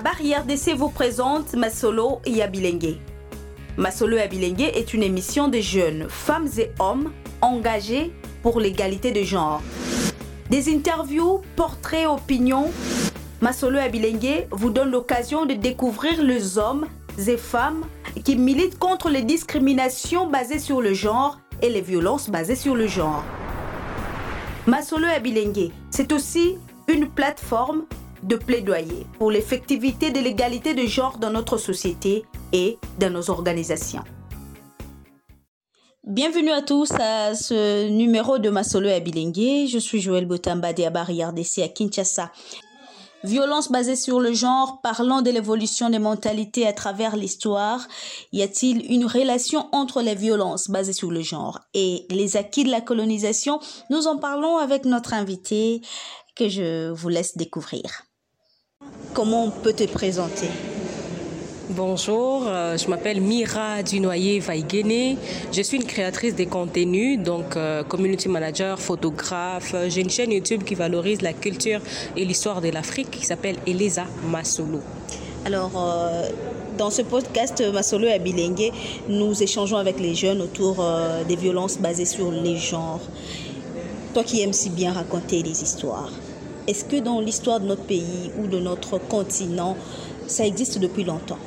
Barrière d'essai vous présente Masolo et. Masolo et est une émission de jeunes, femmes et hommes engagés pour l'égalité de genre. Des interviews, portraits, opinions. Masolo et vous donne l'occasion de découvrir les hommes et femmes qui militent contre les discriminations basées sur le genre et les violences basées sur le genre. Masolo et c'est aussi une plateforme de plaidoyer pour l'effectivité de l'égalité de genre dans notre société et dans nos organisations. Bienvenue à tous à ce numéro de Masolo et Abilengue. Je suis Joël Botamba de Barrière DC à Kinshasa. Violence basée sur le genre, parlant de l'évolution des mentalités à travers l'histoire, y a-t-il une relation entre les violences basées sur le genre et les acquis de la colonisation? Nous en parlons avec notre invité que je vous laisse découvrir. Comment on peut te présenter? Bonjour, euh, je m'appelle Mira Dunoyer Vaigene. Je suis une créatrice des contenus, donc euh, community manager, photographe. J'ai une chaîne YouTube qui valorise la culture et l'histoire de l'Afrique qui s'appelle Elisa Masolo. Alors, euh, dans ce podcast Masolo et Bilingue, nous échangeons avec les jeunes autour des violences basées sur les genres. Toi qui aimes si bien raconter des histoires, est-ce que dans l'histoire de notre pays ou de notre continent, ça existe depuis longtemps?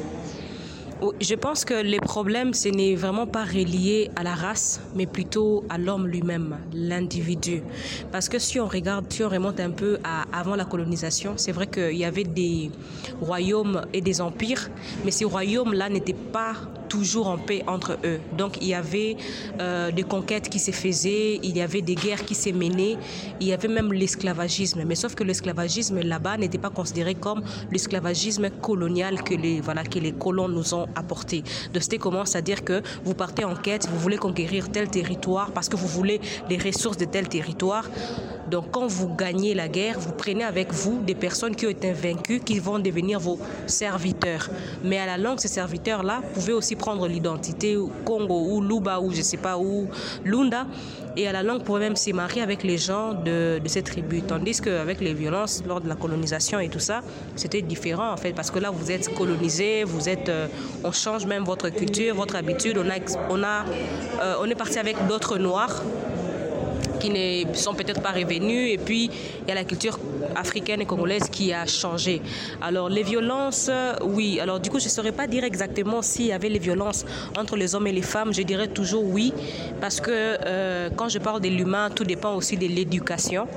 Je pense que les problèmes, ce n'est vraiment pas relié à la race, mais plutôt à l'homme lui-même, l'individu. Parce que si on regarde, si on remonte un peu avant la colonisation, c'est vrai qu'il y avait des royaumes et des empires, mais ces royaumes-là n'étaient pas toujours en paix entre eux. Donc il y avait euh, des conquêtes qui se faisaient, il y avait des guerres qui s'est menées, il y avait même l'esclavagisme. Mais sauf que l'esclavagisme là-bas n'était pas considéré comme l'esclavagisme colonial que les, voilà, que les colons nous ont apporté. De c'était comment C'est-à-dire que vous partez en quête, vous voulez conquérir tel territoire parce que vous voulez les ressources de tel territoire. Donc quand vous gagnez la guerre, vous prenez avec vous des personnes qui ont été vaincues, qui vont devenir vos serviteurs. Mais à la longue, ces serviteurs-là pouvaient aussi prendre l'identité Congo ou Luba ou je sais pas où, Lunda. Et à la longue, pouvaient même se marier avec les gens de, de cette tribu. Tandis qu'avec les violences lors de la colonisation et tout ça, c'était différent en fait. Parce que là, vous êtes colonisé, vous êtes, euh, on change même votre culture, votre habitude. On, a, on, a, euh, on est parti avec d'autres noirs qui ne sont peut-être pas revenus. Et puis, il y a la culture africaine et congolaise qui a changé. Alors, les violences, oui. Alors, du coup, je ne saurais pas dire exactement s'il y avait les violences entre les hommes et les femmes. Je dirais toujours oui. Parce que euh, quand je parle de l'humain, tout dépend aussi de l'éducation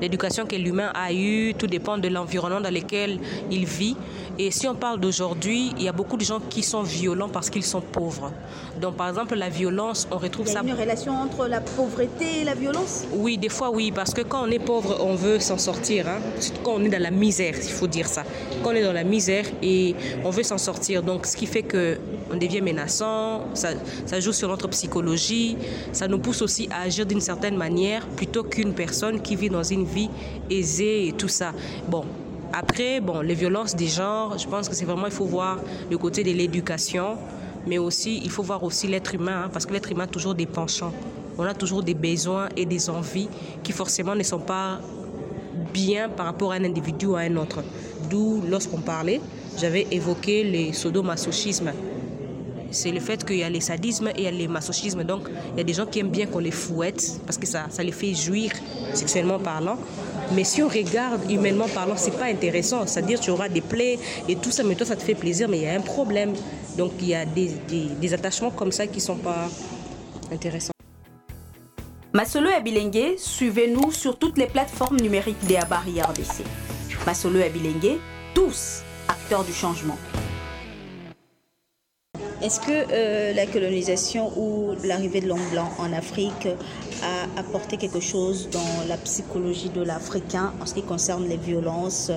l'éducation que l'humain a eue, tout dépend de l'environnement dans lequel il vit. Et si on parle d'aujourd'hui, il y a beaucoup de gens qui sont violents parce qu'ils sont pauvres. Donc, par exemple, la violence, on retrouve ça. Il y a une relation entre la pauvreté et la violence? Oui, des fois, oui, parce que quand on est pauvre, on veut s'en sortir. Hein. Quand on est dans la misère, il faut dire ça. Quand on est dans la misère et on veut s'en sortir. Donc, ce qui fait qu'on devient menaçant, ça, ça joue sur notre psychologie, ça nous pousse aussi à agir d'une certaine manière plutôt qu'une personne qui vit dans une vie aisée et tout ça. Bon, après, bon, les violences des genres, je pense que c'est vraiment, il faut voir le côté de l'éducation, mais aussi, il faut voir aussi l'être humain, hein, parce que l'être humain a toujours des penchants. On a toujours des besoins et des envies qui forcément ne sont pas bien par rapport à un individu ou à un autre. D'où, lorsqu'on parlait, j'avais évoqué les sodomasochismes c'est le fait qu'il y a les sadismes et il y a les masochismes. Donc, il y a des gens qui aiment bien qu'on les fouette parce que ça, ça les fait jouir sexuellement parlant. Mais si on regarde humainement parlant, c'est pas intéressant. C'est-à-dire tu auras des plaies et tout ça, mais toi ça te fait plaisir, mais il y a un problème. Donc il y a des, attachements comme ça qui sont pas intéressants. Masolo Abilengue, suivez-nous sur toutes les plateformes numériques des Abari RDC. Masolo Abilengue, tous acteurs du changement. Est-ce que euh, la colonisation ou l'arrivée de l'homme blanc en Afrique a apporté quelque chose dans la psychologie de l'Africain en ce qui concerne les violences,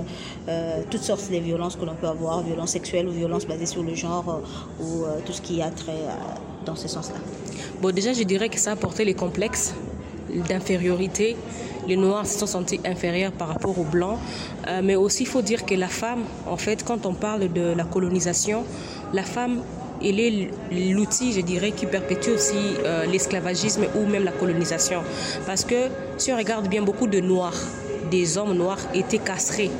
euh, toutes sortes de violences que l'on peut avoir, violences sexuelles ou violences basées sur le genre euh, ou tout ce qui a trait dans ce sens-là? Bon, déjà, je dirais que ça a apporté les complexes d'infériorité. Les Noirs se sont sentis inférieurs par rapport aux Blancs. Mais aussi, il faut dire que la femme, en fait, quand on parle de la colonisation, la femme il est l'outil, je dirais, qui perpétue aussi euh, l'esclavagisme ou même la colonisation. Parce que si on regarde bien, beaucoup de Noirs, des hommes noirs étaient castrés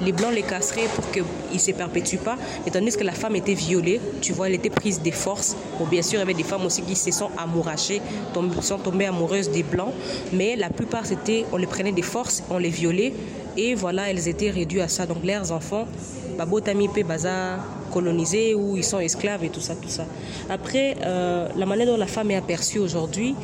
les blancs les casseraient pour qu'ils ne se perpétuent pas, et tandis que la femme était violée, tu vois, elle était prise des forces. Bon, bien sûr, il y avait des femmes aussi qui se sont amourachées, sont tombées amoureuses des blancs, mais la plupart, c'était, on les prenait des forces, on les violait, et voilà, elles étaient réduites à ça. Donc leurs enfants, Babotami Baza colonisés ou ils sont esclaves et tout ça, tout ça. Après, euh, la manière dont la femme est aperçue aujourd'hui,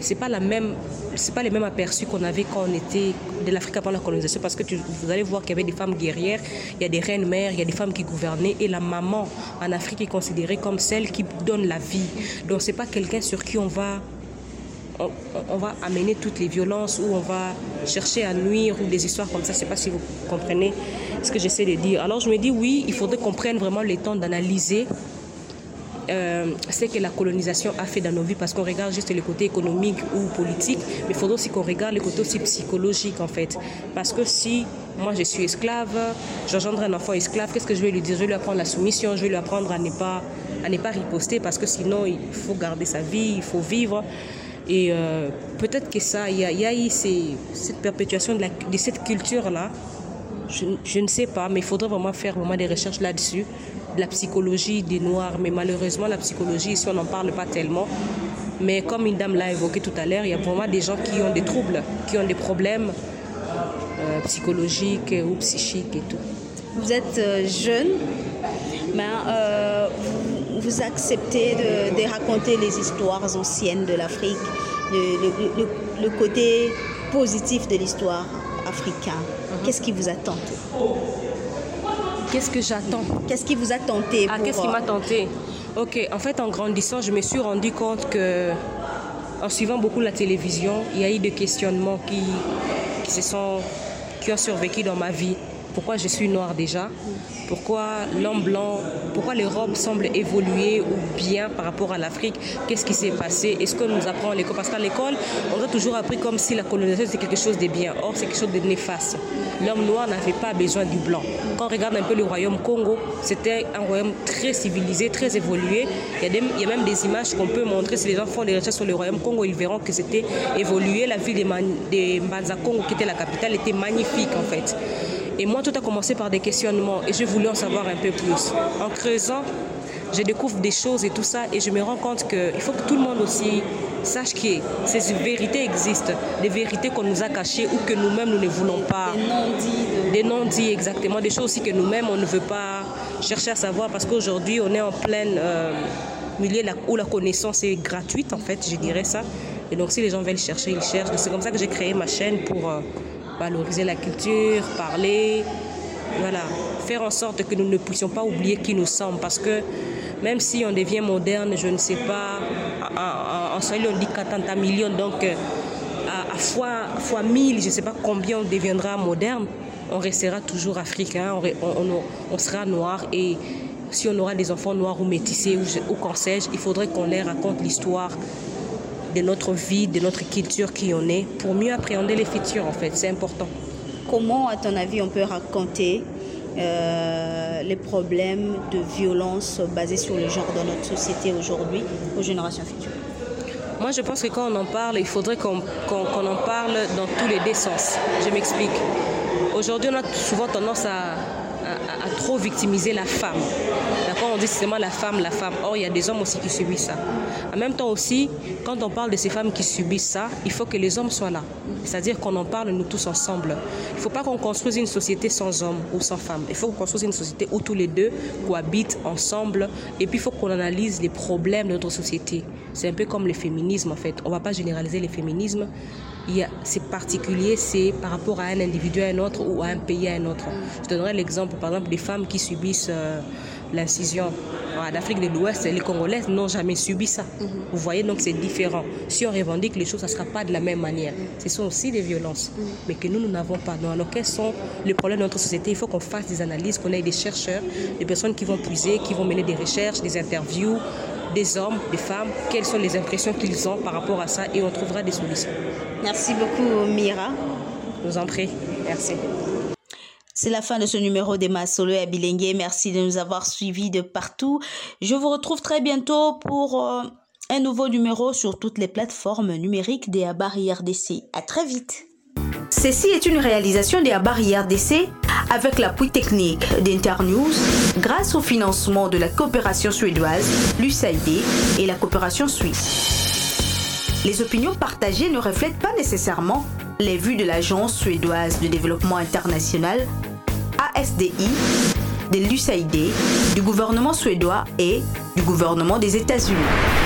c'est pas la même c'est pas les mêmes aperçus qu'on avait quand on était de l'Afrique avant la colonisation parce que vous allez voir qu'il y avait des femmes guerrières, il y a des reines mères, il y a des femmes qui gouvernaient et la maman en Afrique est considérée comme celle qui donne la vie. Donc c'est pas quelqu'un sur qui on va on, va amener toutes les violences ou on va chercher à nuire ou des histoires comme ça. Je ne sais pas si vous comprenez ce que j'essaie de dire. Alors je me dis oui, il faudrait qu'on prenne vraiment le temps d'analyser euh, ce que la colonisation a fait dans nos vies parce qu'on regarde juste le côté économique ou politique, mais il faudrait aussi qu'on regarde le côté aussi psychologique en fait. Parce que si moi je suis esclave, j'engendre un enfant esclave, qu'est-ce que je vais lui dire? Je vais lui apprendre la soumission, je vais lui apprendre à ne pas, à ne pas riposter parce que sinon il faut garder sa vie, il faut vivre. Et euh, peut-être que ça, il y, a, eu cette perpétuation de, de cette culture-là. Je, ne sais pas, mais il faudrait vraiment faire vraiment des recherches là-dessus, de la psychologie des Noirs. Mais malheureusement, la psychologie, ici, on n'en parle pas tellement. Mais comme une dame l'a évoqué tout à l'heure, il y a vraiment des gens qui ont des troubles, qui ont des problèmes euh, psychologiques ou psychiques et tout. Vous êtes euh, jeune, mais vous acceptez de, raconter les histoires anciennes de l'Afrique, le, côté positif de l'histoire africaine. Qu'est-ce qui vous a tenté? Qu'est-ce que j'attends? Qu'est-ce qui vous a tenté Ah, qu'est-ce qui m'a tenté? Ok, en fait, en grandissant, je me suis rendu compte que, en suivant beaucoup la télévision, il y a eu des questionnements qui, qui se sont, qui ont survécu dans ma vie pourquoi je suis noire déjà, pourquoi l'homme blanc, pourquoi l'Europe semble évoluer ou bien par rapport à l'Afrique, qu'est-ce qui s'est passé, est-ce qu'on nous apprend à l'école? Parce qu'à l'école, on a toujours appris comme si la colonisation c'était quelque chose de bien, or c'est quelque chose de néfaste. L'homme noir n'avait pas besoin du blanc. Quand on regarde un peu le royaume Congo, c'était un royaume très civilisé, très évolué. Il y a, même des images qu'on peut montrer, si les gens font des recherches sur le royaume Congo, ils verront que c'était évolué. La ville de, Mbanza Congo, qui était la capitale, était magnifique en fait. Et moi, tout a commencé par des questionnements et je voulais en savoir un peu plus. En creusant, je découvre des choses et tout ça et je me rends compte qu'il faut que tout le monde aussi sache que ces vérités existent, des vérités qu'on nous a cachées ou que nous-mêmes nous ne voulons pas. Des non-dits. Des non-dits, exactement. Des choses aussi que nous-mêmes on ne veut pas chercher à savoir parce qu'aujourd'hui on est en plein euh, milieu où la connaissance est gratuite en fait, je dirais ça. Et donc si les gens veulent chercher, ils cherchent. C'est comme ça que j'ai créé ma chaîne pour... Euh, valoriser la culture, parler, voilà, faire en sorte que nous ne puissions pas oublier qui nous sommes. Parce que même si on devient moderne, je ne sais pas, en, Swahili on dit 40 millions, donc euh, à, fois, fois 1000, je ne sais pas combien on deviendra moderne, on restera toujours africain, on, sera noir. Et si on aura des enfants noirs ou métissés ou, ou qu'en il faudrait qu'on leur raconte l'histoire de notre vie, de notre culture qui on est, pour mieux appréhender les futurs en fait. C'est important. Comment, à ton avis, on peut raconter euh, les problèmes de violence basés sur le genre dans notre société aujourd'hui aux générations futures? Moi, je pense que quand on en parle, il faudrait qu'on en parle dans tous les deux sens. Je m'explique. Aujourd'hui, on a souvent tendance à, trop victimiser la femme. D'accord On dit seulement la femme, la femme. Or, il y a des hommes aussi qui subissent ça. En même temps aussi, quand on parle de ces femmes qui subissent ça, il faut que les hommes soient là. C'est-à-dire qu'on en parle nous tous ensemble. Il ne faut pas qu'on construise une société sans hommes ou sans femmes. Il faut qu'on construise une société où tous les deux cohabitent ensemble. Et puis, il faut qu'on analyse les problèmes de notre société. C'est un peu comme le féminisme, en fait. On ne va pas généraliser le féminisme c'est particulier, c'est par rapport à un individu à un autre ou à un pays à un autre. Je donnerai l'exemple, par exemple, des femmes qui subissent euh, l'incision. En Afrique de l'Ouest, les Congolaises n'ont jamais subi ça. Mhm. Vous voyez, donc c'est différent. Si on revendique les choses, ça ne sera pas de la même manière. Ce sont aussi des violences, mhm. mais que nous, nous n'avons pas. alors, quels sont les problèmes de notre société? Il faut qu'on fasse des analyses, qu'on ait des chercheurs, des personnes qui vont puiser, qui vont mener des recherches, des interviews, des hommes, des femmes, quelles sont les impressions qu'ils ont par rapport à ça et on trouvera des solutions. Merci beaucoup Mira. Je vous en prie. Merci. C'est la fin de ce numéro des Solo et Bilingue. Merci de nous avoir suivis de partout. Je vous retrouve très bientôt pour euh, un nouveau numéro sur toutes les plateformes numériques des Abar IRDC. À très vite. Ceci est une réalisation de la barrière d'essai avec l'appui technique d'Internews grâce au financement de la coopération suédoise, l'USAID et la coopération suisse. Les opinions partagées ne reflètent pas nécessairement les vues de l'Agence suédoise de développement international, ASDI, de l'USAID, du gouvernement suédois et du gouvernement des États-Unis.